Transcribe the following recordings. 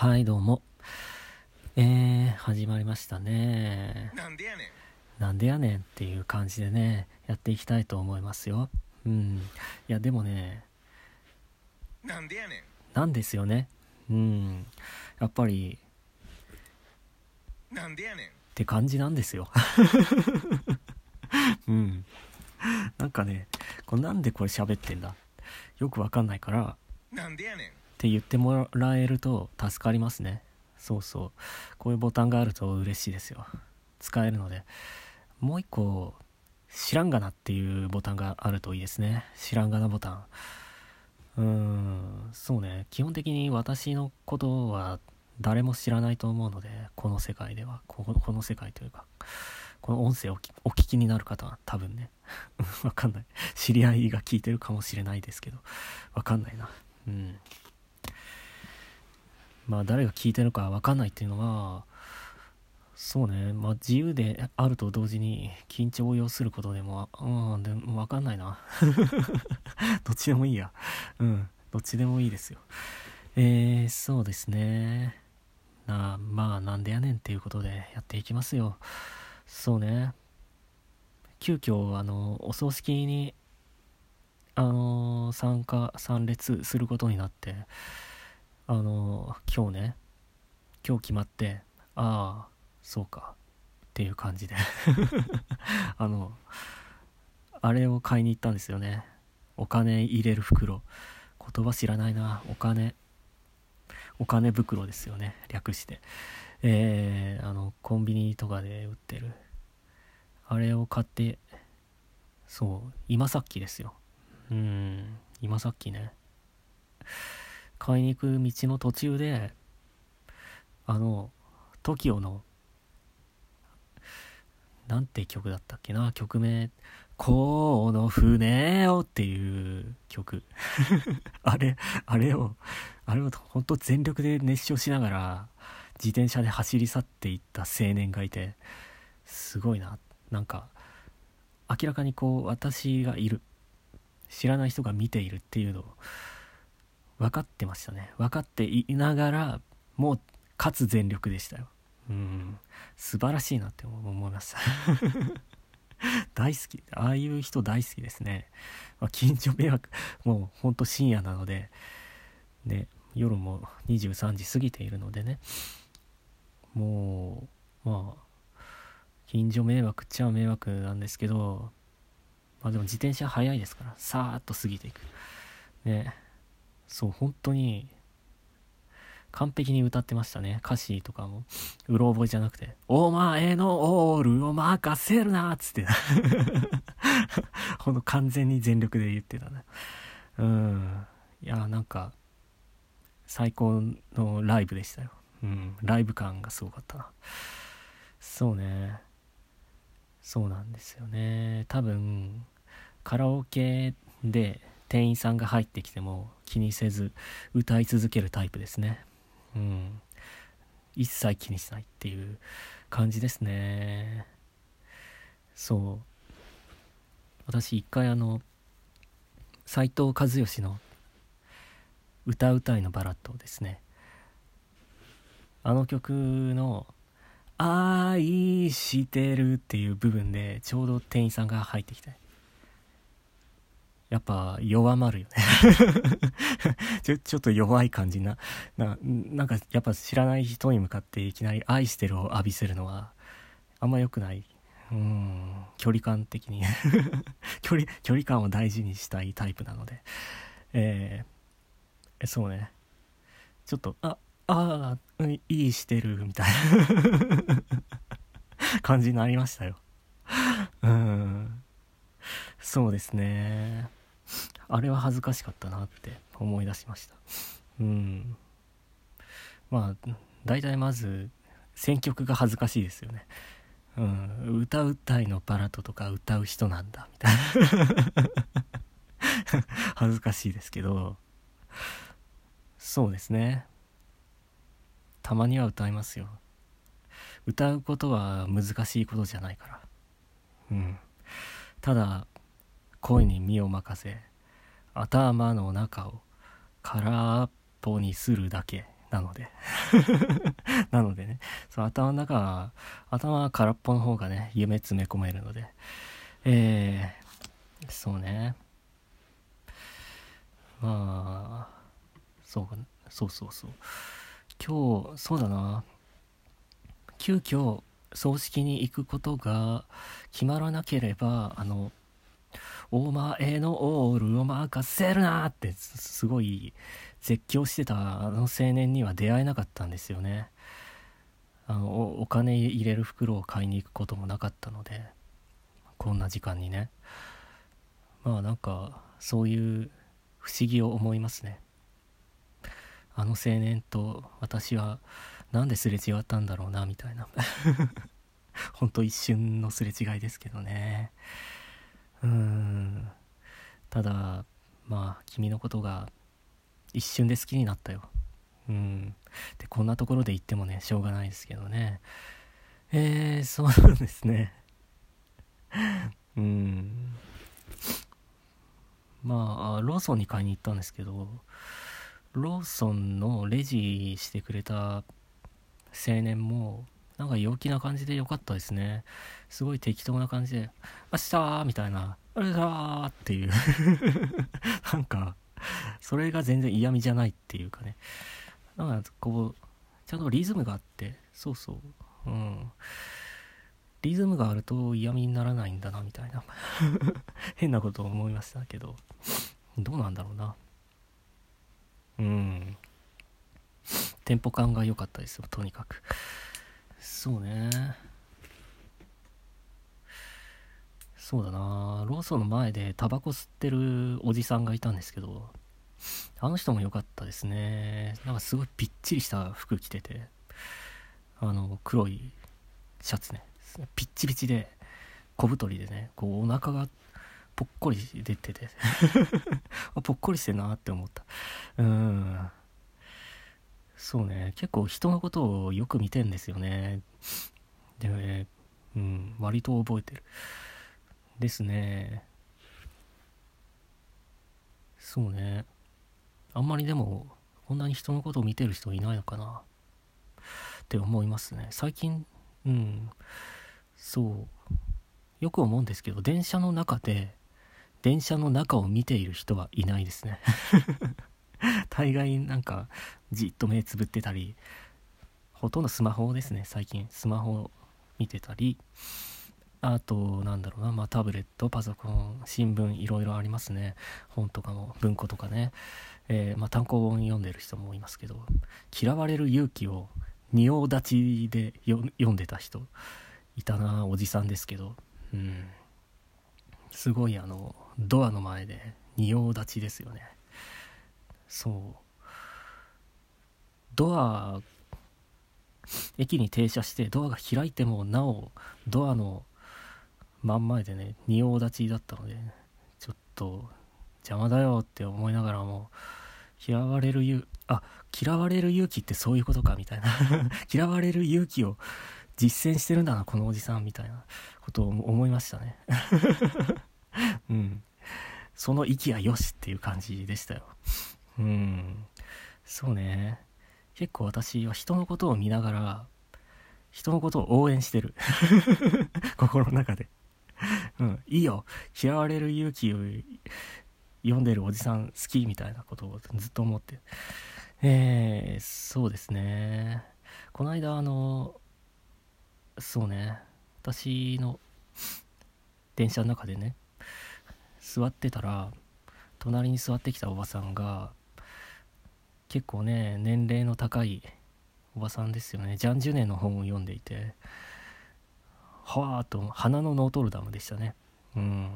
はい、どうも。えー、始まりましたね。なんでやねなんでやねんっていう感じでね、やっていきたいと思いますよ。うん。いや、でもね、んなんでやねんなんですよね。うん。やっぱり、なんでやねんって感じなんですよ。うん。なんかね、これなんでこれ喋ってんだよくわかんないから、なんでやねんって言ってもらえると助かりますね。そうそう。こういうボタンがあると嬉しいですよ。使えるので。もう一個知らんがなっていうボタンがあるといいですね。知らんがなボタン。うーんそうね。基本的に私のことは誰も知らないと思うのでこの世界では。ここの世界というか。この音声をお聞きになる方は多分ね。わかんない。知り合いが聞いてるかもしれないですけど。わかんないな。うん。まあ誰が聞いてるか分かんないっていうのはそうね。まあ自由であると同時に緊張を要することでもうんでも分かんないな。どっちでもいいや。うんどっちでもいいですよ。えー、そうですね。なあまあなんでやねんっていうことでやっていきますよ。そうね。急遽あのお葬式にあの参加参列することになってあの今日ね今日決まってああそうかっていう感じで。あのあれを買いに行ったんですよね。お金入れる袋。言葉知らないな。お金。お金袋ですよね。略して。えー、あのコンビニとかで売ってる。あれを買ってそう今さっきですよ。うん。今さっきね。買いに行く道の途中であの TOKIO のなんて曲だったっけな？曲名「この船を」っていう曲。あれあれをあれを本当全力で熱唱しながら自転車で走り去っていった青年がいてすごいな。なんか明らかにこう私がいる。知らない人が見ているっていうのを分かってましたね。分かっていながらもうかつ全力でしたよ。うん。素晴らしいなって思いました 大好き。ああいう人大好きですね、まあ、近所迷惑もうほんと深夜なので。で夜も23時過ぎているのでね。もうまあ近所迷惑っちゃ迷惑なんですけどまあでも自転車速いですからさーっと過ぎていく。ね。そう本当に完璧に歌ってましたね。歌詞とかも。うろ覚えじゃなくて「お前のオールを任せるな」っつって。ほんと完全に全力で言ってたね。うん。いやなんか最高のライブでしたよ。うん。ライブ感がすごかったな。そうね。そうなんですよね。多分カラオケで店員さんが入ってきても気にせず歌い続けるタイプですね。うん。一切気にしないっていう感じですね。そう。私一回あの斎藤和義の「歌うたいのバラッド」ですねあの曲の「愛してる」っていう部分でちょうど店員さんが入ってきて。やっぱ弱まるよね。ちょちょっと弱い感じな。ななんかやっぱ知らない人に向かっていきなり「愛してる」を浴びせるのはあんま良くない。うん。距離感的に。距離距離感を大事にしたいタイプなので。えー、そうね。ちょっとあああいいしてるみたいな。感じになりましたよ。うん。そうですね。あれは恥ずかしかったなって思い出しました。うん。まあ大体まず選曲が恥ずかしいですよね。うん。歌うたいのバラッドとか歌う人なんだみたいな。恥ずかしいですけど。そうですね。たまには歌いますよ。歌うことは難しいことじゃないから。うん。ただ声に身を任せ頭の中を空っぽにするだけなので。なのでね。その頭の中は頭空っぽの方がね夢詰め込めるので。えー、そうね。まあそうそうそうそう。今日そうだな。急遽葬式に行くことが決まらなければあのお前のオールを任せるなってすごい絶叫してたあの青年には出会えなかったんですよね。あのお金入れる袋を買いに行くこともなかったのでこんな時間にね。まあなんかそういう不思議を思いますね。あの青年と私はなんですれ違ったんだろうなみたいな。ほんと一瞬のすれ違いですけどね。うん。ただまあ君のことが一瞬で好きになったよ。うん。でこんなところで言ってもねしょうがないですけどね。えー、そうですね。うん。まあローソンに買いに行ったんですけどローソンのレジしてくれた青年もなんか陽気な感じで良かったですね。すごい適当な感じで「明日!」みたいな「あれだ!」っていう。なんかそれが全然嫌味じゃないっていうかね。なんかこうちゃんとリズムがあって。そうそう。うん。リズムがあると嫌味にならないんだなみたいな。変なことを思いましたけど。どうなんだろうな。うん。テンポ感が良かったですよとにかく。そうね。そうだな。ローソンの前でタバコ吸ってるおじさんがいたんですけどあの人も良かったですね。なんかすごいぴっちりした服着ててあの黒いシャツね。ピッチピチで小太りでねこうお腹がぽっこり出てて。ぽっこりしてんなって思った。うん。そうね。結構人のことをよく見てんですよね。で、うん割と覚えてる。ですね。そうね。あんまりでもこんなに人のことを見てる人いないのかな。って思いますね。最近うん。そう。よく思うんですけど電車の中で電車の中を見ている人はいないですね。大概なんかじっと目つぶってたりほとんどスマホですね最近。スマホ見てたりあとなんだろうなまあタブレットパソコン新聞いろいろありますね。本とかも文庫とかね、えー、まあ、単行本読んでる人もいますけど嫌われる勇気を仁王立ちで読んでた人いたなおじさんですけど。うん。すごいあのドアの前で仁王立ちですよね。そう。ドア駅に停車してドアが開いてもなおドアの真ん前でね仁王立ちだったのでちょっと邪魔だよって思いながらも嫌われる勇あ嫌われる勇気ってそういうことかみたいな。嫌われる勇気を実践してるんだなこのおじさんみたいなことを思いましたね。うん。その息はよしっていう感じでしたよ。うん。そうね。結構私は人のことを見ながら人のことを応援してる。心の中で。うん。いいよ。嫌われる勇気を読んでるおじさん好きみたいなことをずっと思って。えー、そうですね。この間あのそうね。私の電車の中でね座ってたら隣に座ってきたおばさんが結構ね年齢の高いおばさんですよね。ジャン・ジュネの本を読んでいてはわーと花のノートルダムでしたね。うん。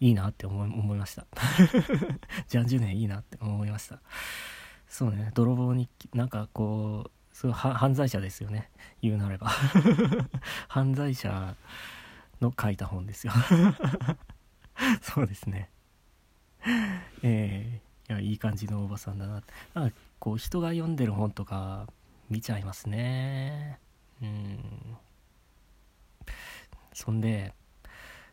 いいなって思い思いました。ジャン・ジュネいいなって思いました。そうね泥棒になんかこうすごい犯罪者ですよね。言うなれば。犯罪者の書いた本ですよ。そうですね。えー、いやいい感じのおばさんだな。なんかこう人が読んでる本とか見ちゃいますね。うん。そんで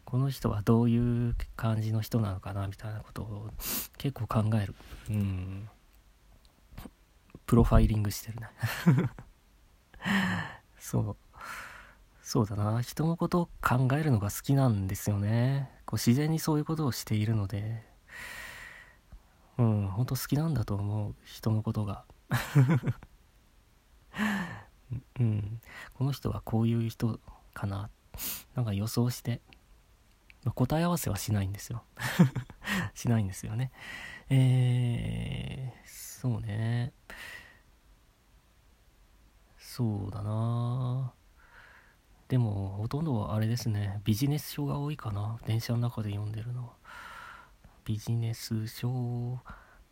この人はどういう感じの人なのかなみたいなことを結構考える。うん。プロファイリングしてるね。そう。そうだな。人のことを考えるのが好きなんですよね。こう自然にそういうことをしているので。うん本当好きなんだと思う。人のことが。うん。この人はこういう人かな。なんか予想して。答え合わせはしないんですよ。しないんですよね。えー、そうね。そうだな。でもほとんどはあれですね。ビジネス書が多いかな。電車の中で読んでるのは。ビジネス書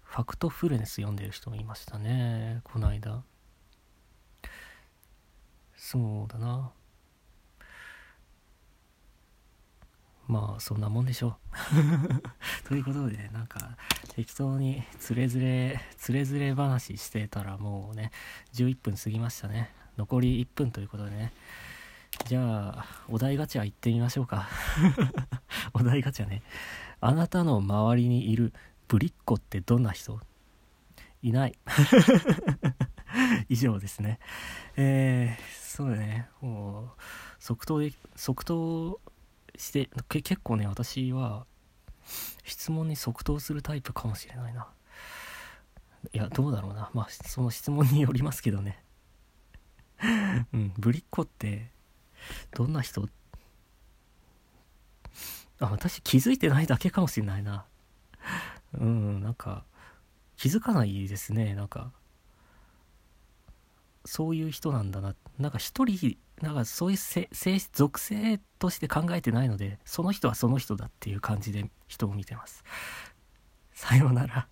ファクトフルネス読んでる人もいましたね。この間。そうだな。まあそんなもんでしょう。ということでなんか適当につれづれつれづれ話してたらもうね11分過ぎましたね。残り1分ということでね。じゃあお題ガチャ行ってみましょうか。お題ガチャね。あなたの周りにいるぶりっ子ってどんな人？いない。以上ですね。えー、そうだね。もう即答で即答して結構ね私は質問に即答するタイプかもしれないな。いやどうだろうな。まあその質問によりますけどね。うんぶりっ子ってどんな人？あ私気づいてないだけかもしれないな。うんなんか気づかないですね。なんかそういう人なんだな。なんか一人なんかそういう性属性として考えてないのでその人はその人だっていう感じで人を見てます。さようなら。